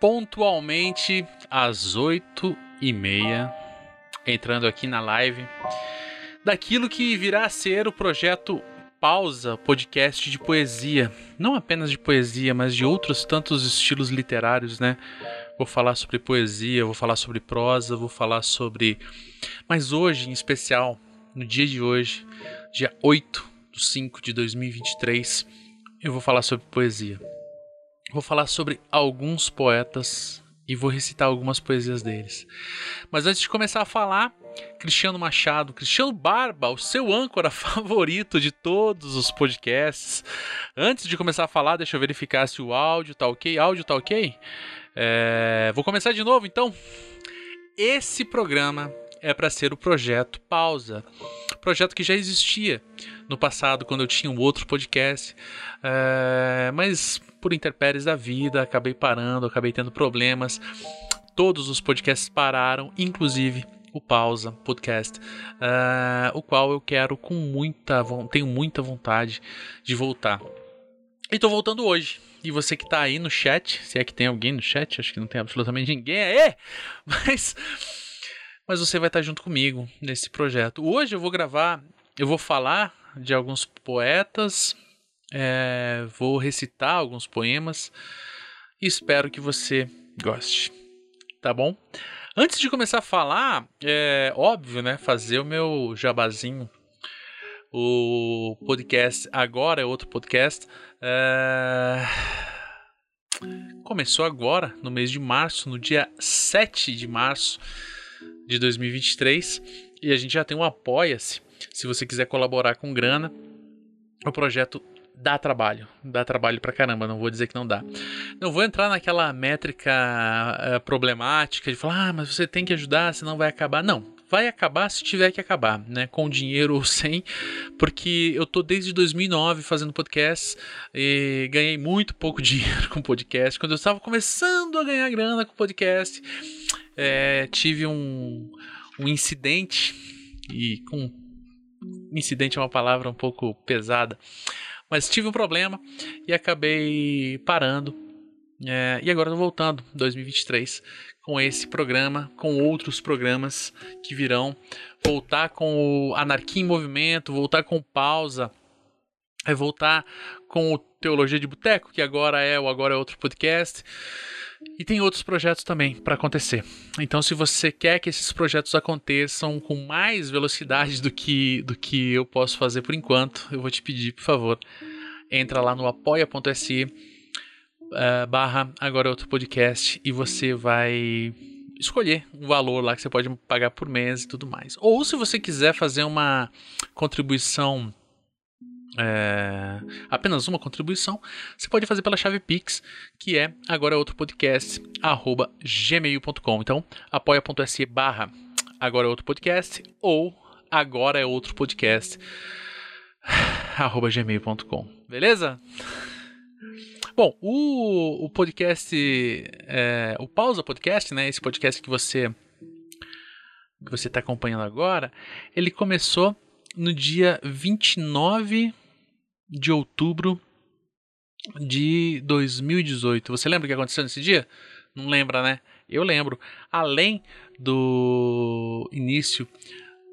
pontualmente às oito e meia, entrando aqui na live daquilo que virá a ser o projeto Pausa, podcast de poesia, não apenas de poesia, mas de outros tantos estilos literários, né? Vou falar sobre poesia, vou falar sobre prosa, vou falar sobre. Mas hoje, em especial, no dia de hoje, dia 8 de 5 de 2023, eu vou falar sobre poesia. Vou falar sobre alguns poetas e vou recitar algumas poesias deles. Mas antes de começar a falar, Cristiano Machado, Cristiano Barba, o seu âncora favorito de todos os podcasts. Antes de começar a falar, deixa eu verificar se o áudio tá ok. Áudio tá ok? É... Vou começar de novo então. Esse programa é para ser o projeto Pausa. Projeto que já existia no passado, quando eu tinha um outro podcast. É, mas por intempéries da vida, acabei parando, acabei tendo problemas. Todos os podcasts pararam, inclusive o Pausa Podcast, uh, o qual eu quero com muita, tenho muita vontade de voltar. E tô voltando hoje. E você que tá aí no chat, se é que tem alguém no chat, acho que não tem absolutamente ninguém, é, mas mas você vai estar junto comigo nesse projeto. Hoje eu vou gravar, eu vou falar de alguns poetas, é, vou recitar alguns poemas e espero que você goste. Tá bom? Antes de começar a falar, é óbvio, né? Fazer o meu jabazinho. O podcast agora é outro podcast. É... Começou agora, no mês de março, no dia 7 de março de 2023 e a gente já tem um apoia-se. Se você quiser colaborar com grana, o projeto dá trabalho, dá trabalho pra caramba, não vou dizer que não dá. Não vou entrar naquela métrica uh, problemática de falar, ah, mas você tem que ajudar, senão vai acabar. Não, vai acabar se tiver que acabar, né? Com dinheiro ou sem, porque eu tô desde 2009 fazendo podcasts e ganhei muito pouco dinheiro com podcast. Quando eu estava começando a ganhar grana com podcast, é, tive um, um incidente, e com. Incidente é uma palavra um pouco pesada, mas tive um problema e acabei parando. É, e agora voltando, 2023, com esse programa, com outros programas que virão. Voltar com o Anarquia em Movimento, voltar com Pausa, é voltar com o Teologia de Boteco, que agora é o Agora é Outro Podcast. E tem outros projetos também para acontecer. Então, se você quer que esses projetos aconteçam com mais velocidade do que, do que eu posso fazer por enquanto, eu vou te pedir, por favor, entra lá no apoia.se uh, barra agora outro podcast e você vai escolher um valor lá que você pode pagar por mês e tudo mais. Ou se você quiser fazer uma contribuição é, apenas uma contribuição, você pode fazer pela chave Pix, que é agora outro podcast, arroba gmail.com. Então, apoia.se barra agora outro podcast ou agora é outro podcast, arroba gmail.com. Beleza? Bom, o, o podcast, é, o Pausa Podcast, né, esse podcast que você que você está acompanhando agora, ele começou no dia 29 de outubro de 2018. Você lembra o que aconteceu nesse dia? Não lembra, né? Eu lembro. Além do início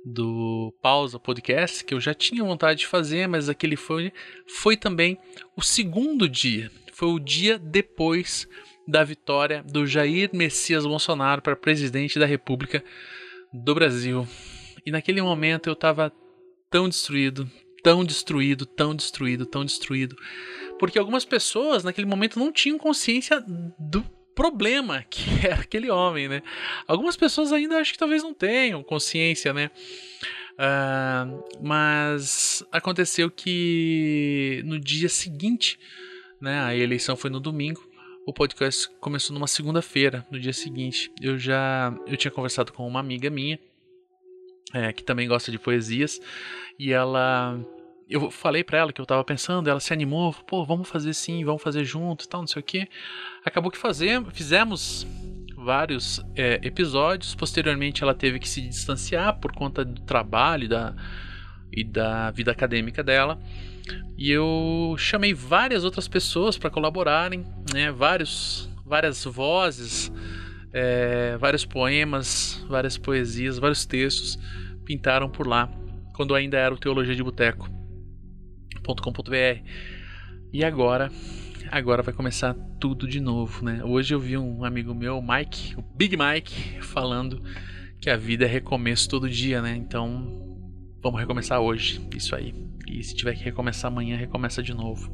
do Pausa Podcast, que eu já tinha vontade de fazer, mas aquele foi, foi também o segundo dia. Foi o dia depois da vitória do Jair Messias Bolsonaro para presidente da República do Brasil. E naquele momento eu estava tão destruído, tão destruído, tão destruído, tão destruído. Porque algumas pessoas naquele momento não tinham consciência do problema que era aquele homem, né? Algumas pessoas ainda acho que talvez não tenham consciência, né? Uh, mas aconteceu que no dia seguinte, né? A eleição foi no domingo. O podcast começou numa segunda-feira, no dia seguinte. Eu já eu tinha conversado com uma amiga minha é, que também gosta de poesias e ela eu falei para ela que eu tava pensando, ela se animou, pô, vamos fazer sim, vamos fazer junto e tal, não sei o que. Acabou que fazer, fizemos vários é, episódios, posteriormente ela teve que se distanciar por conta do trabalho da, e da vida acadêmica dela. E eu chamei várias outras pessoas para colaborarem, né, vários várias vozes, é, vários poemas, várias poesias, vários textos pintaram por lá, quando ainda era o Teologia de Boteco.com.br. E agora, agora vai começar tudo de novo, né? Hoje eu vi um amigo meu, Mike, o Big Mike, falando que a vida é recomeço todo dia, né? Então, vamos recomeçar hoje, isso aí. E se tiver que recomeçar amanhã, recomeça de novo.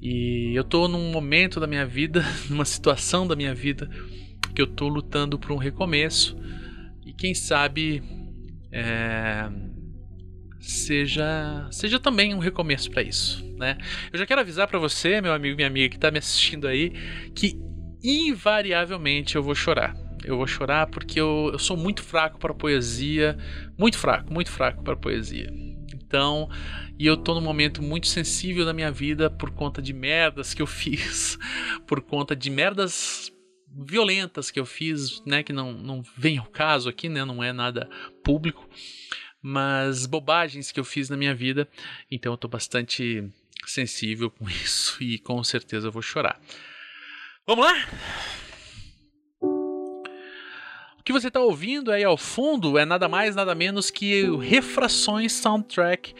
E eu tô num momento da minha vida, numa situação da minha vida, que eu tô lutando por um recomeço. E quem sabe é, seja seja também um recomeço para isso, né? Eu já quero avisar para você, meu amigo, minha amiga que tá me assistindo aí, que invariavelmente eu vou chorar. Eu vou chorar porque eu, eu sou muito fraco para poesia, muito fraco, muito fraco para poesia. Então, e eu tô num momento muito sensível da minha vida por conta de merdas que eu fiz, por conta de merdas violentas que eu fiz, né, que não, não vem ao caso aqui, né, não é nada público, mas bobagens que eu fiz na minha vida, então eu tô bastante sensível com isso e com certeza eu vou chorar. Vamos lá? O que você está ouvindo aí ao fundo é nada mais, nada menos que Refrações Soundtrack,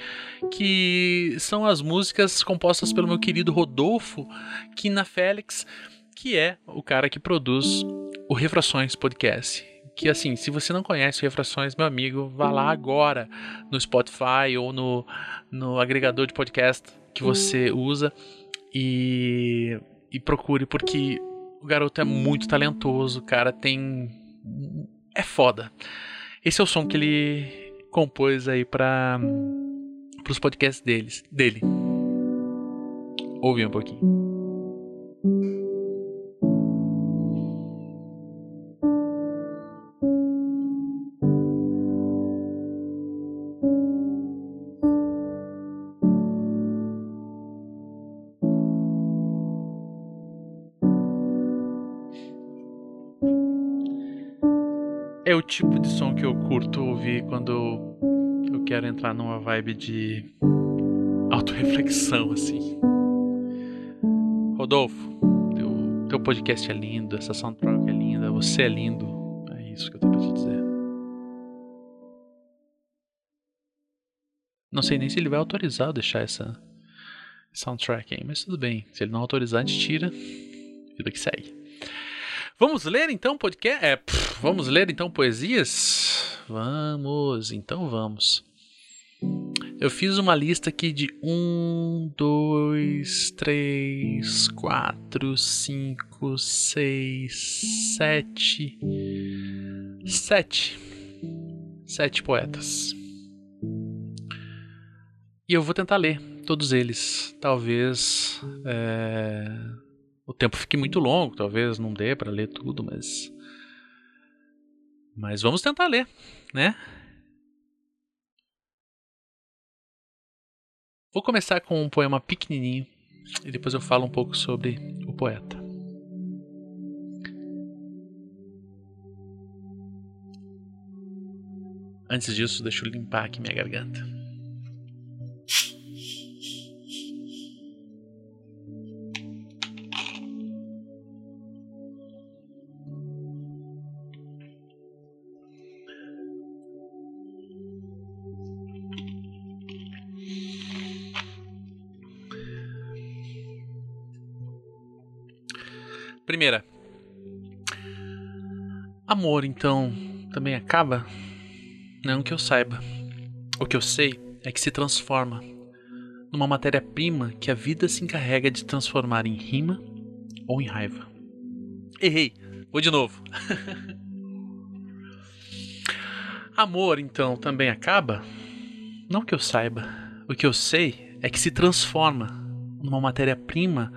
que são as músicas compostas pelo meu querido Rodolfo Quina Félix, que é o cara que produz o Refrações Podcast. Que assim, se você não conhece Refrações, meu amigo, vá lá agora no Spotify ou no, no agregador de podcast que você usa e, e procure, porque o garoto é muito talentoso, o cara tem é foda. Esse é o som que ele compôs aí para os podcasts deles, dele. Ouvi um pouquinho. Tipo de som que eu curto ouvir quando eu quero entrar numa vibe de autorreflexão, assim. Rodolfo, teu, teu podcast é lindo, essa soundtrack é linda, você é lindo. É isso que eu tenho pra te dizer. Não sei nem se ele vai autorizar eu deixar essa soundtrack aí, mas tudo bem. Se ele não autorizar, a gente tira. Vida que segue. Vamos ler então podcast? É, pff, vamos ler então poesias? Vamos, então vamos. Eu fiz uma lista aqui de um, dois, três, quatro, cinco, seis, sete, sete, sete poetas. E eu vou tentar ler todos eles. Talvez é, o tempo fique muito longo, talvez não dê para ler tudo, mas mas vamos tentar ler, né? Vou começar com um poema pequenininho e depois eu falo um pouco sobre o poeta. Antes disso, deixa eu limpar aqui minha garganta. Primeira. Amor, então, também acaba? Não que eu saiba. O que eu sei é que se transforma numa matéria-prima que a vida se encarrega de transformar em rima ou em raiva. Errei. Vou de novo. Amor, então, também acaba? Não que eu saiba. O que eu sei é que se transforma numa matéria-prima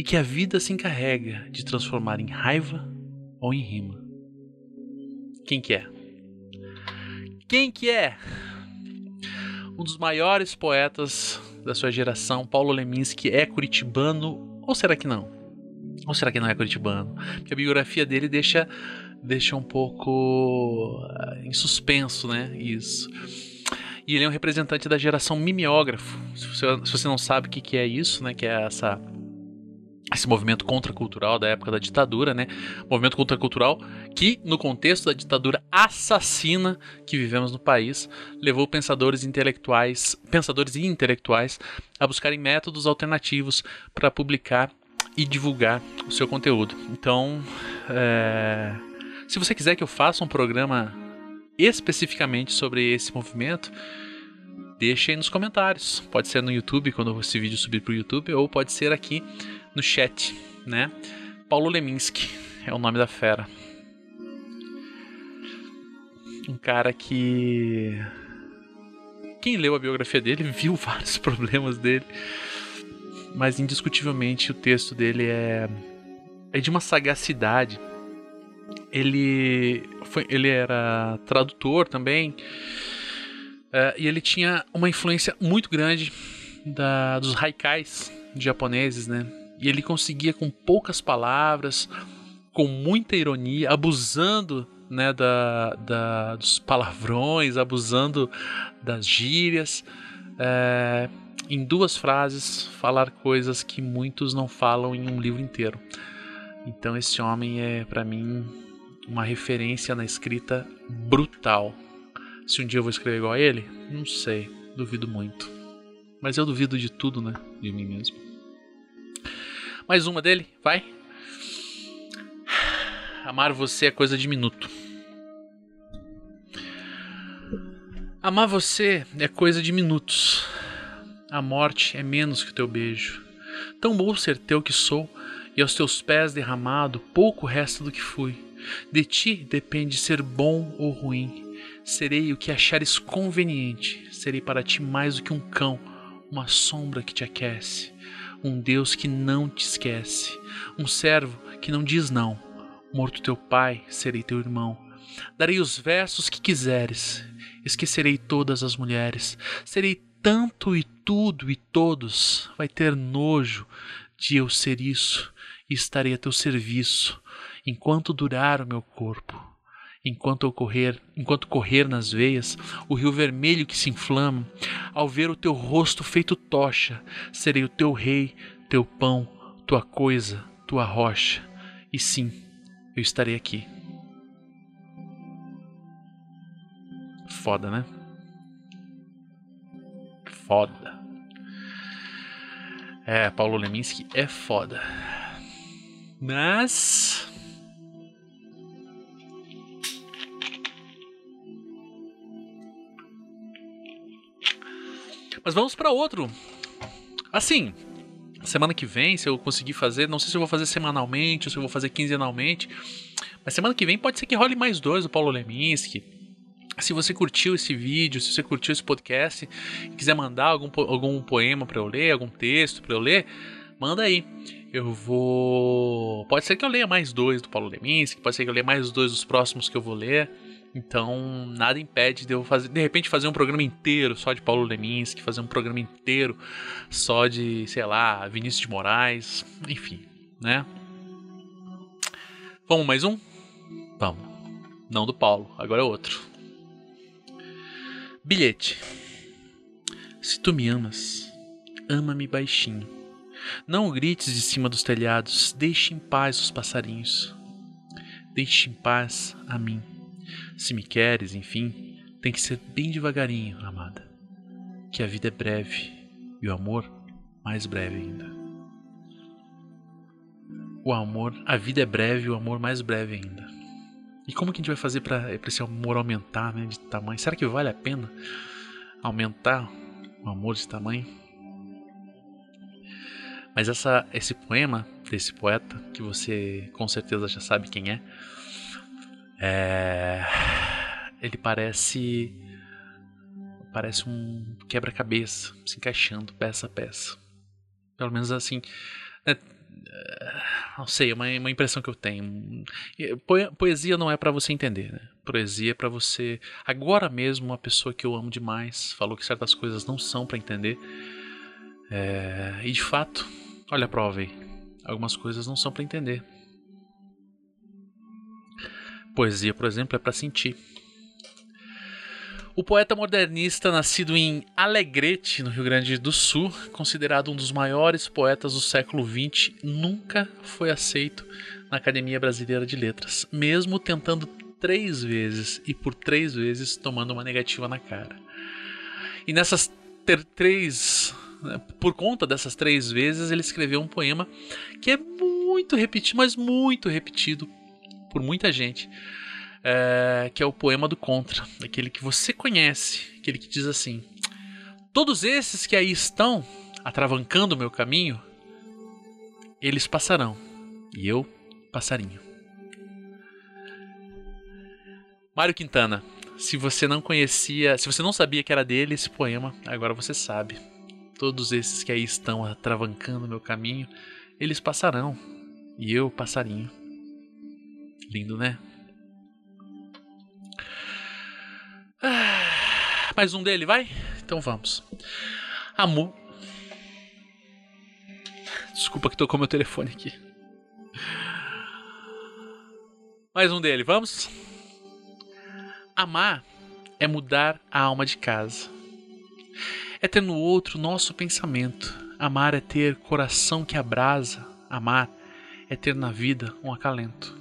e que a vida se encarrega de transformar em raiva ou em rima. Quem que é? Quem que é? Um dos maiores poetas da sua geração, Paulo Leminski, é curitibano ou será que não? Ou será que não é curitibano? Porque a biografia dele deixa deixa um pouco uh, em suspenso, né? Isso. E ele é um representante da geração mimeógrafo. Se você, se você não sabe o que, que é isso, né? Que é essa esse movimento contracultural da época da ditadura, né? Movimento contracultural que, no contexto da ditadura assassina que vivemos no país, levou pensadores intelectuais, pensadores e intelectuais a buscarem métodos alternativos para publicar e divulgar o seu conteúdo. Então, é... se você quiser que eu faça um programa especificamente sobre esse movimento, deixe aí nos comentários. Pode ser no YouTube, quando esse vídeo subir para o YouTube, ou pode ser aqui no chat, né? Paulo Leminski é o nome da fera. Um cara que quem leu a biografia dele viu vários problemas dele, mas indiscutivelmente o texto dele é é de uma sagacidade. Ele foi, ele era tradutor também. Uh, e ele tinha uma influência muito grande da, dos haikais japoneses, né? E ele conseguia com poucas palavras, com muita ironia, abusando né, da, da, dos palavrões, abusando das gírias, é, em duas frases falar coisas que muitos não falam em um livro inteiro. Então esse homem é para mim uma referência na escrita brutal. Se um dia eu vou escrever igual a ele, não sei, duvido muito. Mas eu duvido de tudo, né, de mim mesmo. Mais uma dele, vai. Amar você é coisa de minuto. Amar você é coisa de minutos. A morte é menos que o teu beijo. Tão bom ser teu que sou, e aos teus pés derramado pouco resta do que fui. De ti depende ser bom ou ruim. Serei o que achares conveniente. Serei para ti mais do que um cão, uma sombra que te aquece um Deus que não te esquece, um servo que não diz não. Morto teu pai, serei teu irmão. Darei os versos que quiseres, esquecerei todas as mulheres. Serei tanto e tudo e todos, vai ter nojo de eu ser isso, e estarei a teu serviço, enquanto durar o meu corpo. Enquanto eu correr, enquanto correr nas veias, o rio vermelho que se inflama, ao ver o teu rosto feito tocha, serei o teu rei, teu pão, tua coisa, tua rocha. E sim, eu estarei aqui. Foda, né? Foda. É, Paulo Leminski é foda. Mas Mas vamos para outro. Assim, semana que vem, se eu conseguir fazer, não sei se eu vou fazer semanalmente ou se eu vou fazer quinzenalmente, mas semana que vem pode ser que role mais dois do Paulo Leminski. Se você curtiu esse vídeo, se você curtiu esse podcast e quiser mandar algum, algum poema para eu ler, algum texto para eu ler, manda aí. Eu vou. Pode ser que eu leia mais dois do Paulo Leminski, pode ser que eu leia mais dois dos próximos que eu vou ler. Então, nada impede de eu fazer, de repente fazer um programa inteiro só de Paulo Leminski, fazer um programa inteiro só de, sei lá, Vinícius de Moraes, enfim, né? Vamos mais um? Vamos. Não do Paulo, agora é outro. Bilhete. Se tu me amas, ama-me baixinho. Não grites de cima dos telhados, deixe em paz os passarinhos. Deixe em paz a mim. Se me queres, enfim, tem que ser bem devagarinho, amada. Que a vida é breve e o amor mais breve ainda. O amor, a vida é breve e o amor mais breve ainda. E como que a gente vai fazer para esse amor aumentar, né, de tamanho? Será que vale a pena aumentar o amor de tamanho? Mas essa, esse poema desse poeta, que você com certeza já sabe quem é, é... Ele parece. Parece um quebra-cabeça se encaixando peça a peça. Pelo menos assim. Né? Não sei, é uma, uma impressão que eu tenho. Poesia não é para você entender, né? Poesia é para você. Agora mesmo, uma pessoa que eu amo demais falou que certas coisas não são para entender. É... E de fato, olha a prova aí. Algumas coisas não são para entender. Poesia, por exemplo, é para sentir. O poeta modernista, nascido em Alegrete, no Rio Grande do Sul, considerado um dos maiores poetas do século XX, nunca foi aceito na Academia Brasileira de Letras, mesmo tentando três vezes e por três vezes tomando uma negativa na cara. E nessas três. Né, por conta dessas três vezes, ele escreveu um poema que é muito repetido, mas muito repetido por muita gente é, que é o poema do Contra, aquele que você conhece, aquele que diz assim: Todos esses que aí estão atravancando o meu caminho, eles passarão, e eu passarinho. Mário Quintana, se você não conhecia, se você não sabia que era dele esse poema, agora você sabe. Todos esses que aí estão atravancando o meu caminho, eles passarão, e eu passarinho. Lindo, né? Ah, mais um dele, vai? Então vamos. Amor. Desculpa que tocou meu telefone aqui. Mais um dele, vamos? Amar é mudar a alma de casa. É ter no outro nosso pensamento. Amar é ter coração que abrasa. Amar é ter na vida um acalento.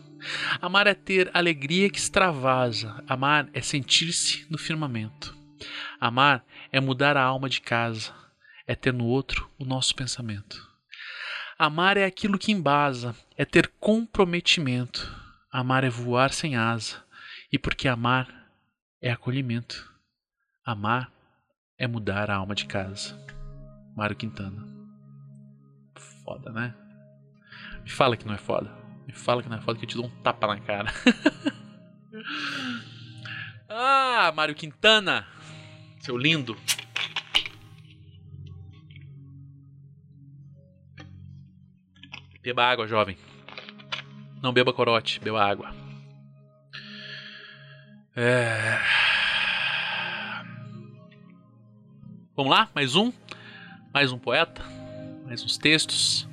Amar é ter alegria que extravasa. Amar é sentir-se no firmamento. Amar é mudar a alma de casa. É ter no outro o nosso pensamento. Amar é aquilo que embasa, é ter comprometimento. Amar é voar sem asa. E porque amar é acolhimento. Amar é mudar a alma de casa. Mário Quintana. Foda, né? Me fala que não é foda. Me fala que não é foda que eu te dou um tapa na cara. ah, Mário Quintana. Seu lindo. Beba água, jovem. Não beba corote, beba água. É... Vamos lá, mais um. Mais um poeta. Mais uns textos.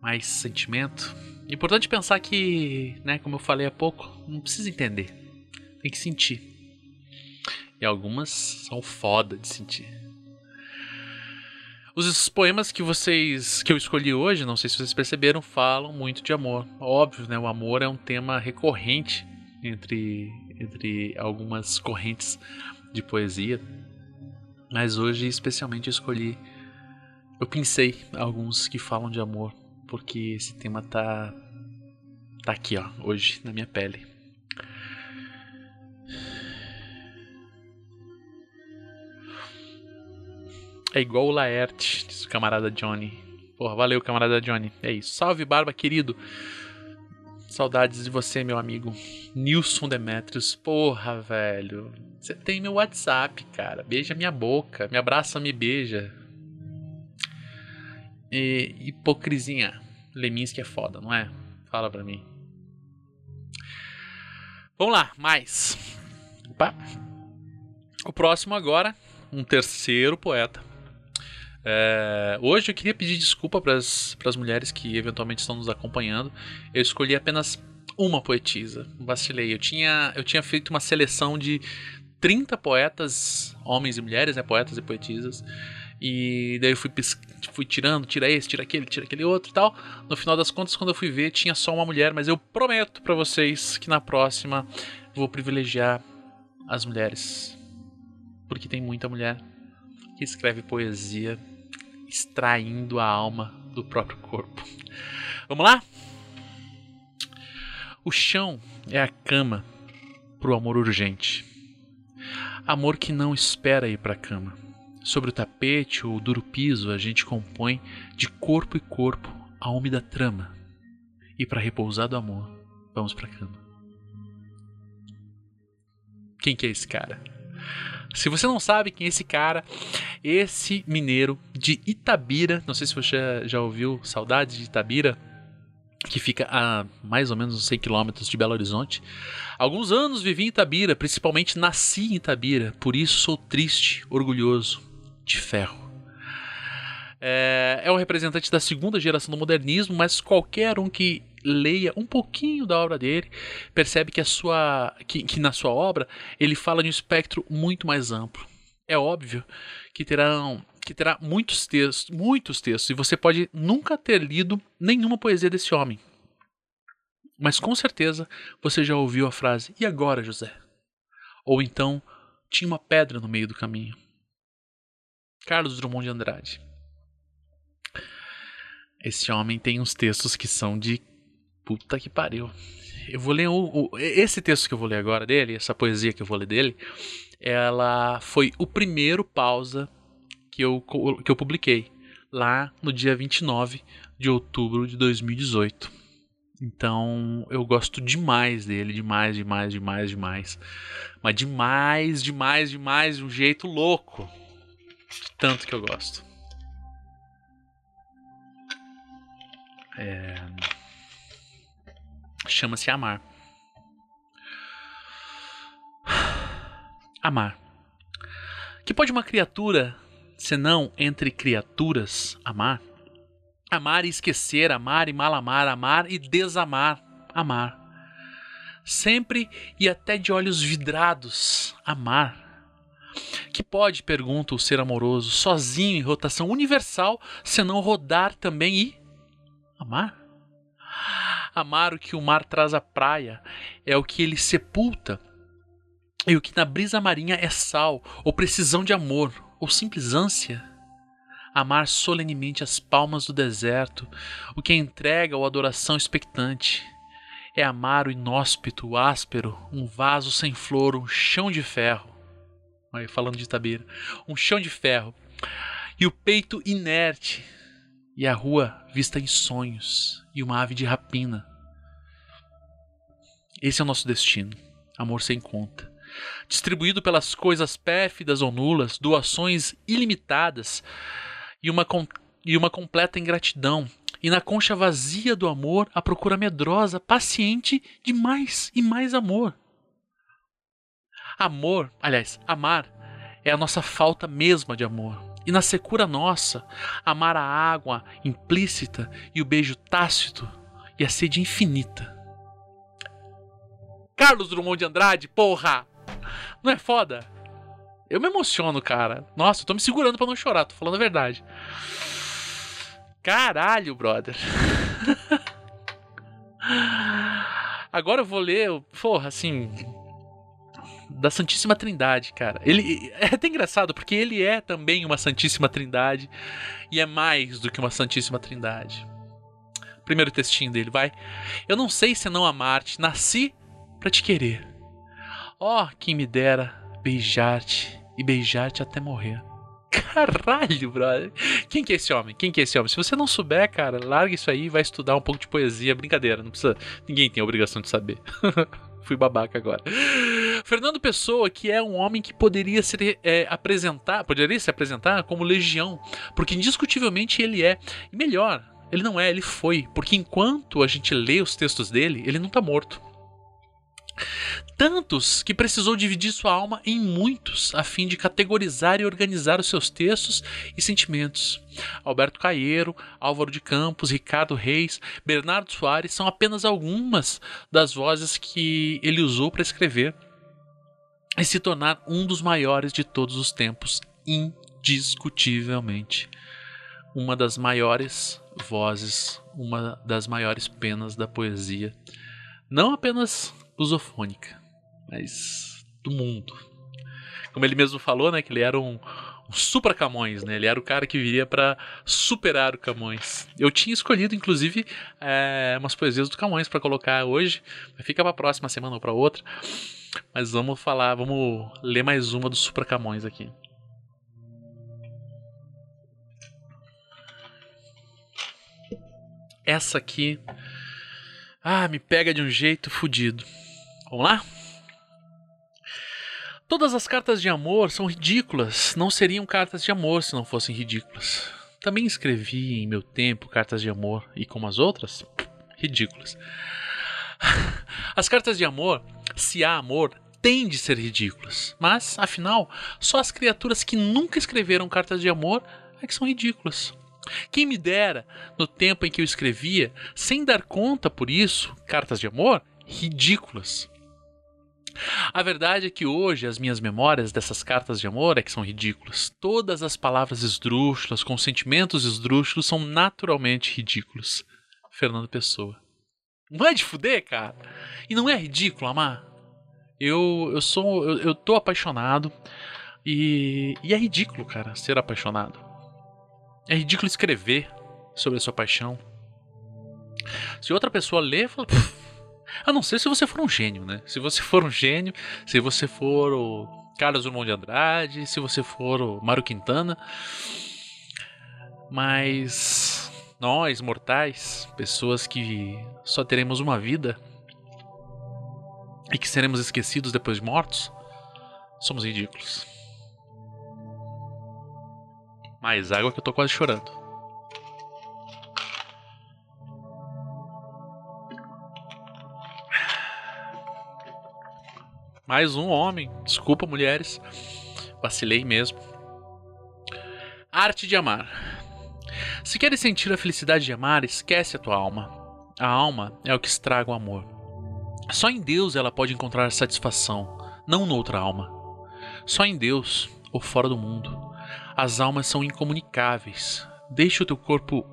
Mais sentimento. Importante pensar que, né, como eu falei há pouco, não precisa entender. Tem que sentir. E algumas são foda de sentir. Os poemas que vocês que eu escolhi hoje, não sei se vocês perceberam, falam muito de amor. Óbvio, né? O amor é um tema recorrente entre entre algumas correntes de poesia. Mas hoje especialmente escolhi eu pensei alguns que falam de amor porque esse tema tá tá aqui, ó, hoje na minha pele. É igual o Laerte, diz o camarada Johnny. Porra, valeu, camarada Johnny. É isso. Salve, Barba, querido. Saudades de você, meu amigo. Nilson Demetrios. Porra, velho. Você tem meu WhatsApp, cara. Beija minha boca. Me abraça, me beija. E, hipocrisinha. Leminski é foda, não é? Fala pra mim. Vamos lá, mais. Opa. O próximo agora, um terceiro poeta. É, hoje eu queria pedir desculpa para as mulheres que eventualmente estão nos acompanhando. Eu escolhi apenas uma poetisa. Vacilei. Eu tinha, eu tinha feito uma seleção de 30 poetas, homens e mulheres, né, poetas e poetisas. E daí eu fui, fui tirando, tira esse, tira aquele, tira aquele outro e tal. No final das contas, quando eu fui ver, tinha só uma mulher, mas eu prometo para vocês que na próxima vou privilegiar as mulheres. Porque tem muita mulher que escreve poesia extraindo a alma do próprio corpo. Vamos lá? O chão é a cama pro amor urgente. Amor que não espera ir para a cama Sobre o tapete ou duro piso, a gente compõe de corpo e corpo a úmida trama. E para repousar do amor, vamos para cama. Quem que é esse cara? Se você não sabe quem é esse cara, esse mineiro de Itabira, não sei se você já ouviu Saudades de Itabira, que fica a mais ou menos uns 100 quilômetros de Belo Horizonte. Alguns anos vivi em Itabira, principalmente nasci em Itabira, por isso sou triste, orgulhoso de ferro. É, é um representante da segunda geração do modernismo, mas qualquer um que leia um pouquinho da obra dele, percebe que a sua que, que na sua obra ele fala de um espectro muito mais amplo. É óbvio que terão que terá muitos textos, muitos textos, e você pode nunca ter lido nenhuma poesia desse homem. Mas com certeza você já ouviu a frase: "E agora, José?" Ou então tinha uma pedra no meio do caminho. Carlos Drummond de Andrade. Esse homem tem uns textos que são de puta que pariu. Eu vou ler o, o, esse texto que eu vou ler agora dele, essa poesia que eu vou ler dele, ela foi o primeiro pausa que eu, que eu publiquei lá no dia 29 de outubro de 2018. Então eu gosto demais dele, demais, demais, demais, demais. Mas demais, demais, demais, de um jeito louco. Tanto que eu gosto. É... Chama-se Amar. Amar. Que pode uma criatura, senão entre criaturas, amar? Amar e esquecer, amar e mal amar, amar e desamar, amar. Sempre e até de olhos vidrados, amar. Que pode, pergunta o ser amoroso, sozinho em rotação universal, senão rodar também e amar? Amar o que o mar traz à praia é o que ele sepulta, e o que na brisa marinha é sal, ou precisão de amor, ou simples ânsia. Amar solenemente as palmas do deserto, o que entrega ou adoração expectante. É amar o inóspito, o áspero, um vaso sem flor, um chão de ferro. Aí, falando de Tabira, um chão de ferro. E o peito inerte, e a rua vista em sonhos, e uma ave de rapina. Esse é o nosso destino, amor sem conta. Distribuído pelas coisas pérfidas ou nulas, doações ilimitadas e uma, e uma completa ingratidão, e na concha vazia do amor a procura medrosa, paciente de mais e mais amor. Amor, aliás, amar é a nossa falta mesma de amor e na secura nossa, amar a água implícita e o beijo tácito e a sede infinita. Carlos Drummond de Andrade, porra! Não é foda? Eu me emociono, cara. Nossa, eu tô me segurando para não chorar, tô falando a verdade. Caralho, brother. Agora eu vou ler, porra, assim, da Santíssima Trindade, cara. Ele é até engraçado porque ele é também uma Santíssima Trindade e é mais do que uma Santíssima Trindade. Primeiro textinho dele, vai. Eu não sei se não amar-te, nasci para te querer. Ó, oh, quem me dera beijar-te e beijar-te até morrer. Caralho, brother. Quem que é esse homem? Quem que é esse homem? Se você não souber, cara, larga isso aí e vai estudar um pouco de poesia. Brincadeira, não precisa. Ninguém tem a obrigação de saber. Fui babaca agora. Fernando Pessoa, que é um homem que poderia ser é, apresentar, poderia se apresentar como legião, porque indiscutivelmente ele é. E melhor, ele não é, ele foi, porque enquanto a gente lê os textos dele, ele não está morto. Tantos que precisou dividir sua alma em muitos, a fim de categorizar e organizar os seus textos e sentimentos. Alberto Caieiro, Álvaro de Campos, Ricardo Reis, Bernardo Soares são apenas algumas das vozes que ele usou para escrever e se tornar um dos maiores de todos os tempos, indiscutivelmente. Uma das maiores vozes, uma das maiores penas da poesia, não apenas lusofônica, mas do mundo. Como ele mesmo falou, né, que ele era um, um supra Camões, né? Ele era o cara que viria para superar o Camões. Eu tinha escolhido, inclusive, é, umas poesias do Camões para colocar hoje, mas fica para próxima semana ou para outra. Mas vamos falar, vamos ler mais uma do Supra Camões aqui. Essa aqui, ah, me pega de um jeito fodido. Vamos lá? Todas as cartas de amor são ridículas. Não seriam cartas de amor se não fossem ridículas. Também escrevi em meu tempo cartas de amor e como as outras, ridículas. As cartas de amor, se há amor, têm de ser ridículas. Mas, afinal, só as criaturas que nunca escreveram cartas de amor é que são ridículas. Quem me dera, no tempo em que eu escrevia, sem dar conta por isso, cartas de amor ridículas. A verdade é que hoje as minhas memórias dessas cartas de amor é que são ridículas. Todas as palavras esdrúxulas, com sentimentos esdrúxulos, são naturalmente ridículos. Fernando Pessoa. Não é de fuder, cara? E não é ridículo amar? Eu, eu sou. Eu, eu tô apaixonado. E, e é ridículo, cara, ser apaixonado. É ridículo escrever sobre a sua paixão. Se outra pessoa lê, fala. A não ser se você for um gênio, né? Se você for um gênio, se você for o Carlos Drummond de Andrade, se você for o Mário Quintana. Mas nós, mortais, pessoas que só teremos uma vida e que seremos esquecidos depois de mortos, somos ridículos. Mais água que eu tô quase chorando. Mais um homem. Desculpa, mulheres. Vacilei mesmo. Arte de amar. Se queres sentir a felicidade de amar, esquece a tua alma. A alma é o que estraga o amor. Só em Deus ela pode encontrar satisfação, não noutra alma. Só em Deus ou fora do mundo. As almas são incomunicáveis. Deixe o teu corpo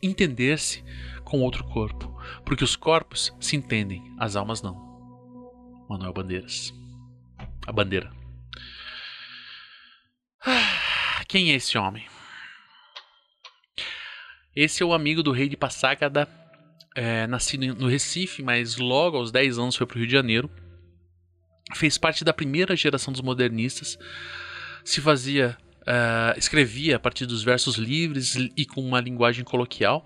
entender-se com outro corpo, porque os corpos se entendem, as almas não. Manuel Bandeiras. A bandeira. Quem é esse homem? Esse é o amigo do rei de Passágada, é, nascido no Recife, mas logo aos 10 anos foi para o Rio de Janeiro. Fez parte da primeira geração dos modernistas. Se fazia, uh, escrevia a partir dos versos livres e com uma linguagem coloquial.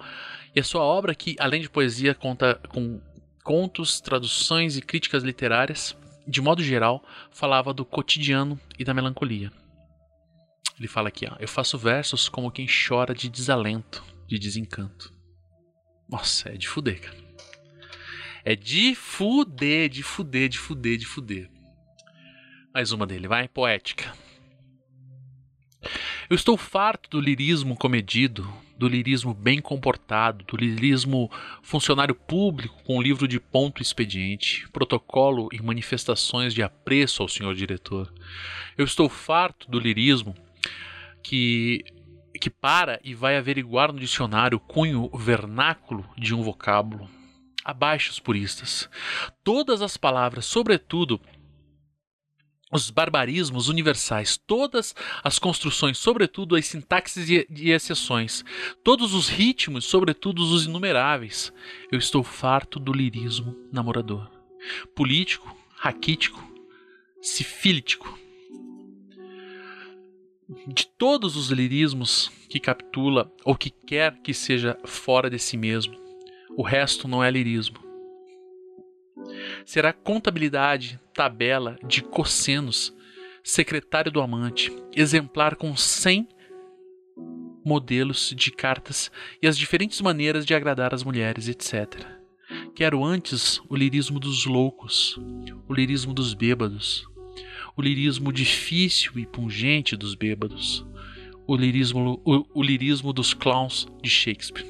E a sua obra, que além de poesia, conta com contos, traduções e críticas literárias, de modo geral, falava do cotidiano e da melancolia. Ele fala aqui, ó, eu faço versos como quem chora de desalento, de desencanto. Nossa, é de fuder, cara. É de fuder, de fuder, de fuder, de fuder. Mais uma dele, vai, poética. Eu estou farto do lirismo comedido, do lirismo bem comportado, do lirismo funcionário público com livro de ponto expediente, protocolo e manifestações de apreço ao senhor diretor. Eu estou farto do lirismo que que para e vai averiguar no dicionário o cunho vernáculo de um vocábulo. Abaixo os puristas. Todas as palavras, sobretudo os barbarismos universais, todas as construções, sobretudo as sintaxes e, exceções, todos os ritmos, sobretudo os inumeráveis. Eu estou farto do lirismo namorador. Político, raquítico, sifílitico. De todos os lirismos que capitula ou que quer que seja fora de si mesmo, o resto não é lirismo será contabilidade, tabela de cossenos, secretário do amante, exemplar com 100 modelos de cartas e as diferentes maneiras de agradar as mulheres, etc. Quero antes o lirismo dos loucos, o lirismo dos bêbados, o lirismo difícil e pungente dos bêbados, o lirismo, o, o lirismo dos clowns de Shakespeare.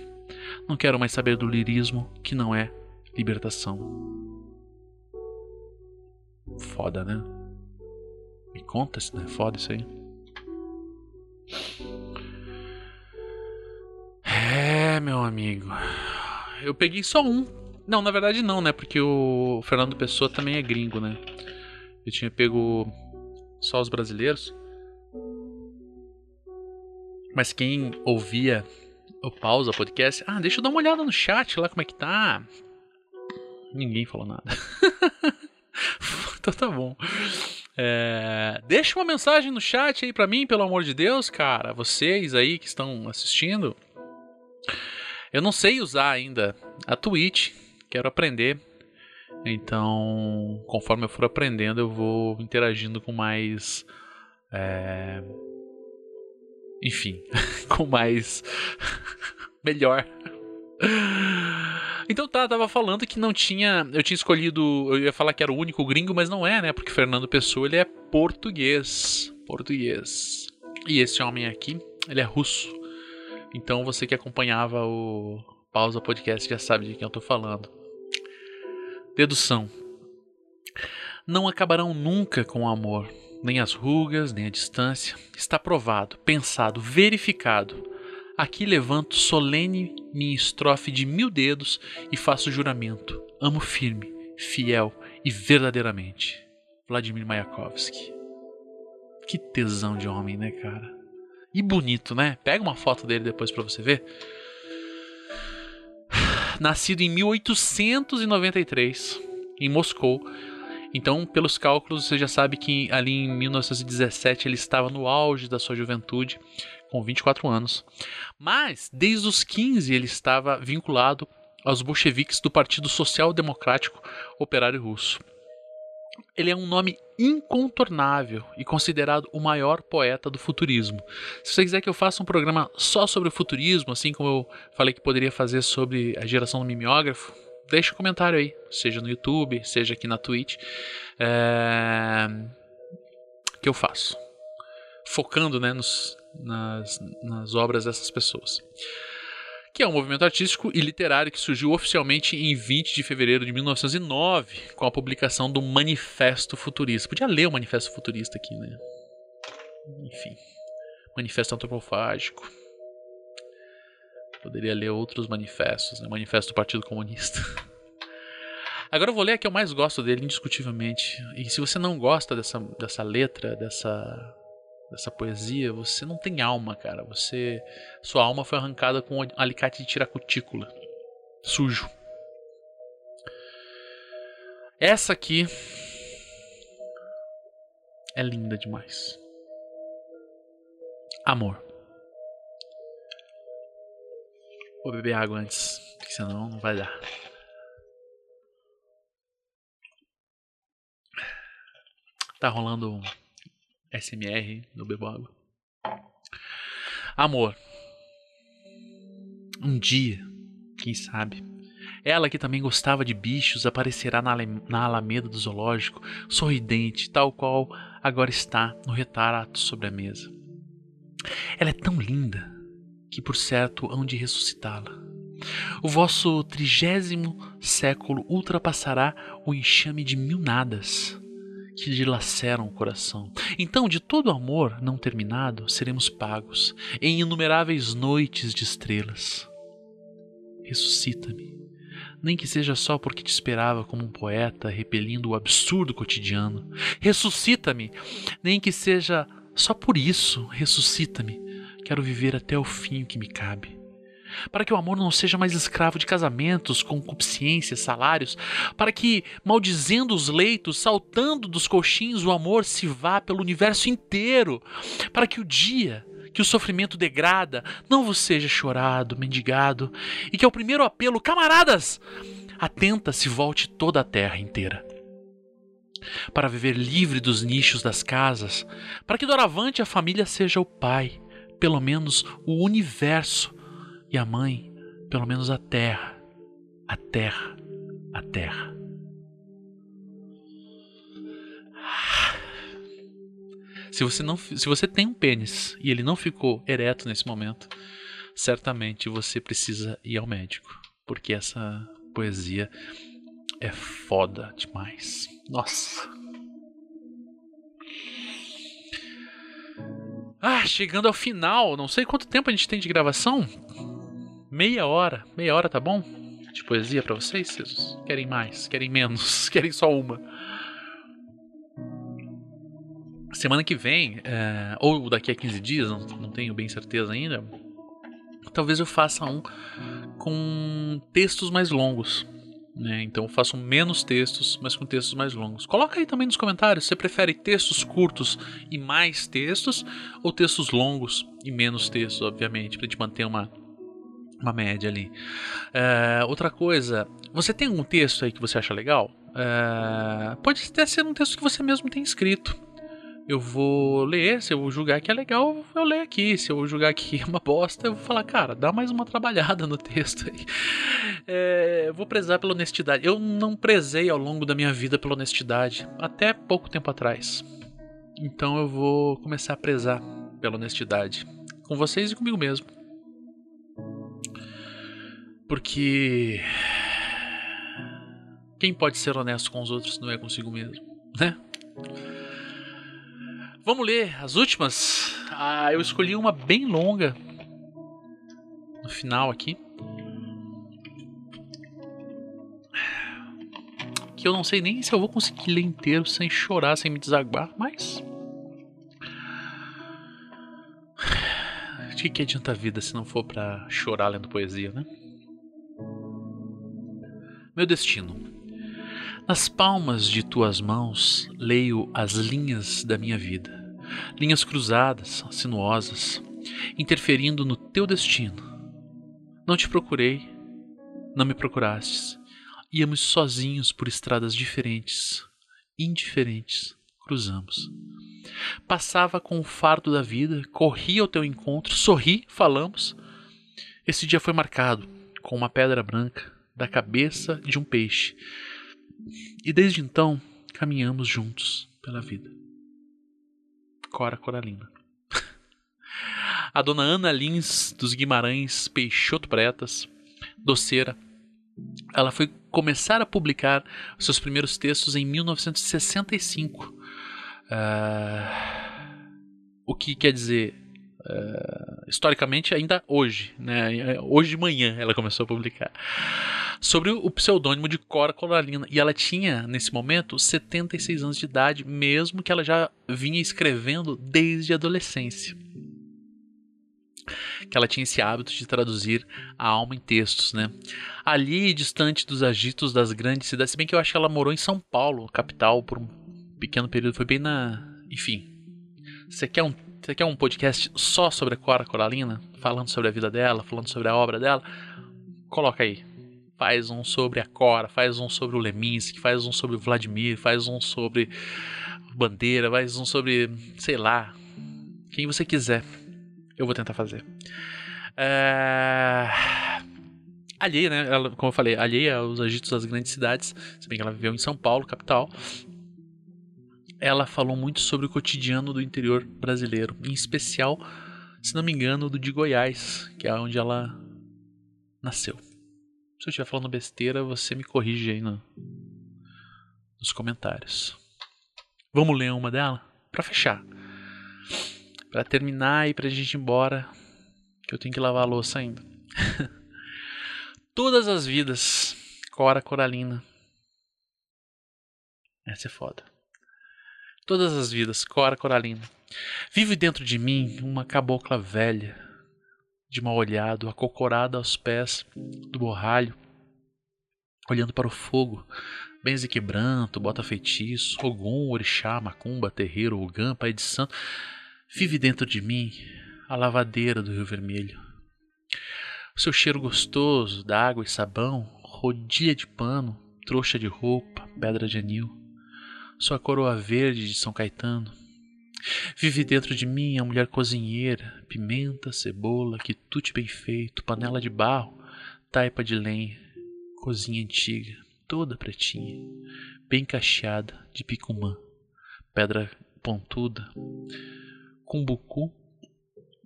Não quero mais saber do lirismo que não é libertação. Foda, né? Me conta se não é foda isso aí. É, meu amigo. Eu peguei só um. Não, na verdade não, né? Porque o Fernando Pessoa também é gringo, né? Eu tinha pego só os brasileiros. Mas quem ouvia o pausa podcast, ah, deixa eu dar uma olhada no chat lá como é que tá. Ninguém falou nada. então tá bom. É, deixa uma mensagem no chat aí pra mim, pelo amor de Deus, cara. Vocês aí que estão assistindo. Eu não sei usar ainda a Twitch, quero aprender. Então, conforme eu for aprendendo, eu vou interagindo com mais. É... Enfim, com mais. melhor. Então tá, tava falando que não tinha. Eu tinha escolhido. Eu ia falar que era o único gringo, mas não é, né? Porque Fernando Pessoa ele é português. Português. E esse homem aqui, ele é russo. Então você que acompanhava o Pausa Podcast já sabe de quem eu tô falando. Dedução. Não acabarão nunca com o amor, nem as rugas, nem a distância. Está provado, pensado, verificado. Aqui levanto solene minha estrofe de mil dedos e faço juramento. Amo firme, fiel e verdadeiramente. Vladimir Mayakovsky. Que tesão de homem, né, cara? E bonito, né? Pega uma foto dele depois para você ver. Nascido em 1893 em Moscou. Então, pelos cálculos, você já sabe que ali em 1917 ele estava no auge da sua juventude, com 24 anos. Mas, desde os 15, ele estava vinculado aos bolcheviques do Partido Social Democrático Operário Russo. Ele é um nome incontornável e considerado o maior poeta do futurismo. Se você quiser que eu faça um programa só sobre o futurismo, assim como eu falei que poderia fazer sobre a geração do mimeógrafo, deixa um comentário aí, seja no YouTube, seja aqui na Twitch, é... que eu faço, focando né, nos, nas, nas obras dessas pessoas que é um movimento artístico e literário que surgiu oficialmente em 20 de fevereiro de 1909, com a publicação do Manifesto Futurista. Podia ler o Manifesto Futurista aqui, né? Enfim. Manifesto Antropofágico. Poderia ler outros manifestos, né? Manifesto do Partido Comunista. Agora eu vou ler a que eu mais gosto dele, indiscutivelmente. E se você não gosta dessa, dessa letra, dessa dessa poesia, você não tem alma, cara. Você, sua alma foi arrancada com um alicate de tirar cutícula, sujo. Essa aqui é linda demais. Amor. Vou beber água antes, porque senão não vai dar. Tá rolando SMR no Bebo Água. Amor. Um dia, quem sabe, ela que também gostava de bichos aparecerá na, na alameda do zoológico, sorridente, tal qual agora está no retrato sobre a mesa. Ela é tão linda que, por certo, hão de ressuscitá-la. O vosso trigésimo século ultrapassará o enxame de mil nadas que dilaceram o coração. Então, de todo amor não terminado, seremos pagos em inumeráveis noites de estrelas. Ressuscita-me, nem que seja só porque te esperava como um poeta repelindo o absurdo cotidiano. Ressuscita-me, nem que seja só por isso. Ressuscita-me. Quero viver até o fim que me cabe para que o amor não seja mais escravo de casamentos, concupiscências, salários, para que, maldizendo os leitos, saltando dos coxins, o amor se vá pelo universo inteiro, para que o dia que o sofrimento degrada não vos seja chorado, mendigado, e que ao primeiro apelo, camaradas, atenta se volte toda a terra inteira. Para viver livre dos nichos das casas, para que doravante a família seja o pai, pelo menos o universo, e a mãe, pelo menos a terra, a terra, a terra. Se você não, se você tem um pênis e ele não ficou ereto nesse momento, certamente você precisa ir ao médico, porque essa poesia é foda demais. Nossa. Ah, chegando ao final, não sei quanto tempo a gente tem de gravação. Meia hora. Meia hora tá bom? De poesia para vocês? Vocês querem mais? Querem menos? Querem só uma? Semana que vem, é, ou daqui a 15 dias, não, não tenho bem certeza ainda, talvez eu faça um com textos mais longos. Né? Então eu faço menos textos, mas com textos mais longos. Coloca aí também nos comentários. Você prefere textos curtos e mais textos ou textos longos e menos textos, obviamente, para gente manter uma uma média ali. É, outra coisa, você tem um texto aí que você acha legal? É, pode até ser um texto que você mesmo tem escrito. Eu vou ler, se eu julgar que é legal, eu leio aqui. Se eu julgar que é uma bosta, eu vou falar, cara, dá mais uma trabalhada no texto aí. É, eu vou prezar pela honestidade. Eu não prezei ao longo da minha vida pela honestidade, até pouco tempo atrás. Então eu vou começar a prezar pela honestidade. Com vocês e comigo mesmo. Porque. Quem pode ser honesto com os outros não é consigo mesmo, né? Vamos ler as últimas? Ah, eu escolhi uma bem longa no final aqui. Que eu não sei nem se eu vou conseguir ler inteiro sem chorar, sem me desaguar, mas. De que adianta a vida se não for para chorar lendo poesia, né? Meu destino. Nas palmas de tuas mãos leio as linhas da minha vida, linhas cruzadas, sinuosas, interferindo no teu destino. Não te procurei, não me procurastes. Íamos sozinhos por estradas diferentes, indiferentes, cruzamos. Passava com o fardo da vida, corri ao teu encontro, sorri, falamos. Esse dia foi marcado com uma pedra branca da cabeça de um peixe. E desde então caminhamos juntos pela vida. Cora Coralina. A dona Ana Lins dos Guimarães Peixoto Pretas, doceira, ela foi começar a publicar seus primeiros textos em 1965 Uh, o que quer dizer, uh, historicamente, ainda hoje, né? hoje de manhã ela começou a publicar, sobre o pseudônimo de Cora Coralina. E ela tinha, nesse momento, 76 anos de idade, mesmo que ela já vinha escrevendo desde a adolescência que ela tinha esse hábito de traduzir a alma em textos, né? Ali, distante dos agitos das grandes cidades, se bem que eu acho que ela morou em São Paulo, capital, por um pequeno período, foi bem na. Enfim. Você quer um, você quer um podcast só sobre a Cora Coralina? Falando sobre a vida dela, falando sobre a obra dela? Coloca aí. Faz um sobre a Cora, faz um sobre o Leminski, faz um sobre o Vladimir, faz um sobre Bandeira, faz um sobre. sei lá. Quem você quiser. Eu vou tentar fazer. É alheia, né? Ela, como eu falei, alheia aos agitos das grandes cidades, se bem que ela viveu em São Paulo, capital ela falou muito sobre o cotidiano do interior brasileiro, em especial, se não me engano, do de Goiás, que é onde ela nasceu. Se eu estiver falando besteira, você me corrige aí no, nos comentários. Vamos ler uma dela? Para fechar. Para terminar e pra gente ir embora, que eu tenho que lavar a louça ainda. Todas as vidas, Cora Coralina. Essa é foda todas as vidas, Cora Coralina. Vive dentro de mim uma cabocla velha, de mal olhado, acocorada aos pés do borralho, olhando para o fogo, benze quebranto, bota feitiço, ogum, orixá, macumba, terreiro, ogã, pai de santo. Vive dentro de mim a lavadeira do Rio Vermelho. O seu cheiro gostoso d'água e sabão, rodilha de pano, trouxa de roupa, pedra de anil sua coroa verde de São Caetano. Vive dentro de mim a mulher cozinheira, pimenta, cebola, quitute bem feito, panela de barro, taipa de lenha, cozinha antiga, toda pretinha, bem cacheada de picumã, pedra pontuda, cumbucu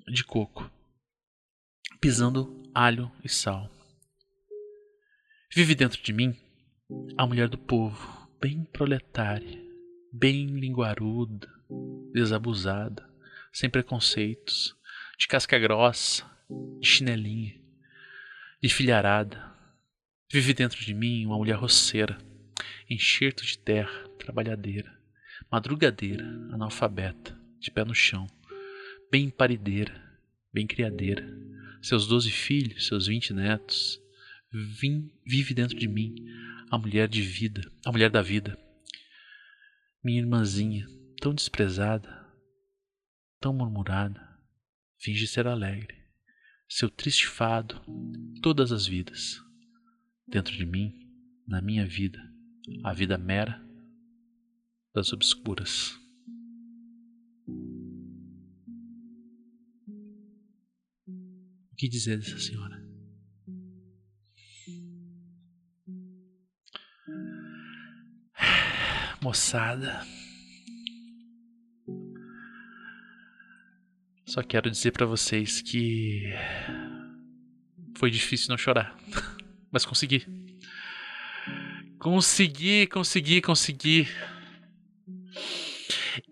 de coco, pisando alho e sal. Vive dentro de mim a mulher do povo, bem proletária, bem linguaruda, desabusada, sem preconceitos, de casca grossa, de chinelinha, de filharada. Vive dentro de mim uma mulher roceira, enxerto de terra, trabalhadeira, madrugadeira, analfabeta, de pé no chão, bem parideira, bem criadeira, seus doze filhos, seus vinte netos. Vim, vive dentro de mim a mulher de vida, a mulher da vida, minha irmãzinha, tão desprezada, tão murmurada, finge ser alegre. Seu triste fado, todas as vidas. Dentro de mim, na minha vida, a vida mera das obscuras. O que dizer dessa senhora? Moçada. Só quero dizer para vocês que foi difícil não chorar. Mas consegui. Consegui, consegui, consegui.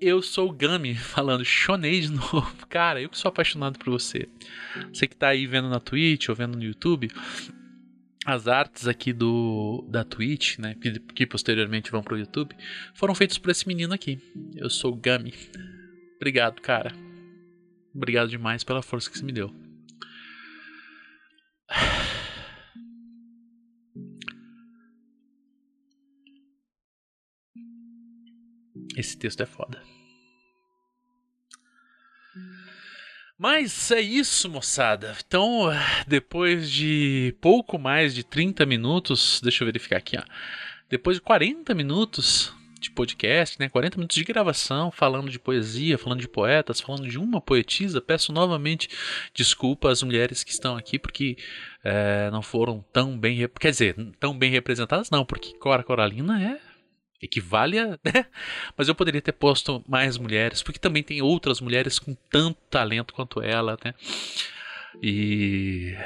Eu sou o Gami, falando chonei de novo. Cara, eu que sou apaixonado por você. Você que tá aí vendo na Twitch ou vendo no YouTube, as artes aqui do da Twitch, né, que, que posteriormente vão pro YouTube, foram feitas por esse menino aqui. Eu sou o Gami. Obrigado, cara. Obrigado demais pela força que você me deu. Esse texto é foda. Mas é isso, moçada. Então, depois de pouco mais de 30 minutos, deixa eu verificar aqui, ó. Depois de 40 minutos de podcast, né? 40 minutos de gravação, falando de poesia, falando de poetas, falando de uma poetisa, peço novamente desculpa às mulheres que estão aqui, porque é, não foram tão bem. Quer dizer, tão bem representadas, não, porque Cora Coralina é equivale a. Né? Mas eu poderia ter posto mais mulheres, porque também tem outras mulheres com tanto talento quanto ela, né? E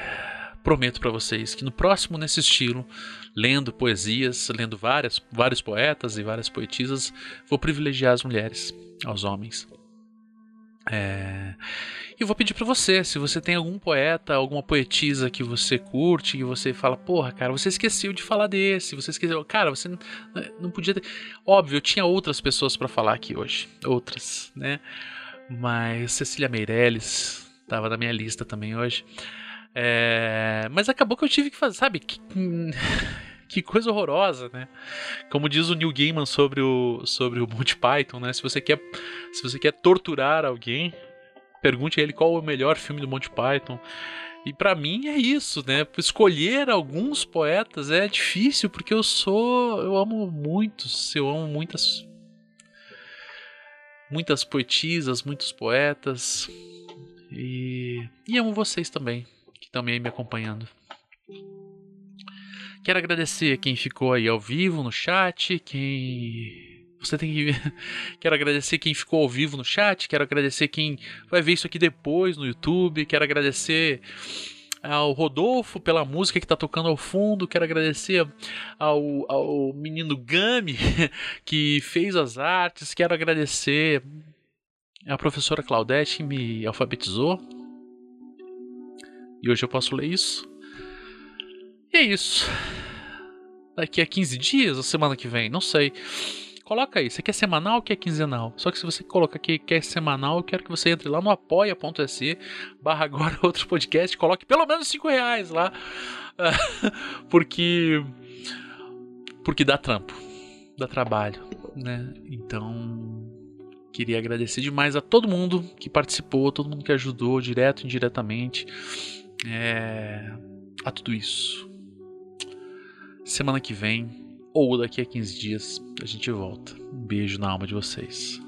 prometo para vocês que no próximo nesse estilo, lendo poesias, lendo várias, vários poetas e várias poetisas, vou privilegiar as mulheres aos homens. É... E vou pedir para você, se você tem algum poeta, alguma poetisa que você curte, e você fala, porra, cara, você esqueceu de falar desse, você esqueceu, cara, você não, não podia ter. Óbvio, eu tinha outras pessoas para falar aqui hoje, outras, né? Mas Cecília Meirelles estava na minha lista também hoje. É... Mas acabou que eu tive que fazer, sabe? Que, que coisa horrorosa, né? Como diz o Neil Gaiman sobre o, sobre o Monty Python, né? Se você quer, se você quer torturar alguém, pergunte a ele qual é o melhor filme do Monty Python. E para mim é isso, né? Escolher alguns poetas é difícil porque eu sou, eu amo muitos, eu amo muitas muitas poetisas, muitos poetas e, e amo vocês também que aí me acompanhando. Quero agradecer quem ficou aí ao vivo no chat, quem você tem que. quero agradecer quem ficou ao vivo no chat. Quero agradecer quem vai ver isso aqui depois no YouTube. Quero agradecer ao Rodolfo pela música que está tocando ao fundo. Quero agradecer ao, ao menino Gami que fez as artes. Quero agradecer a professora Claudete que me alfabetizou. E hoje eu posso ler isso. E é isso. Daqui a 15 dias ou semana que vem, não sei. Coloca aí, você quer semanal ou quer quinzenal? Só que se você coloca aqui quer semanal, eu quero que você entre lá no apoia.se barra agora outro podcast, coloque pelo menos 5 reais lá. porque. Porque dá trampo. Dá trabalho, né? Então. Queria agradecer demais a todo mundo que participou, todo mundo que ajudou, direto e indiretamente. É, a tudo isso. Semana que vem ou daqui a 15 dias a gente volta. Um beijo na alma de vocês.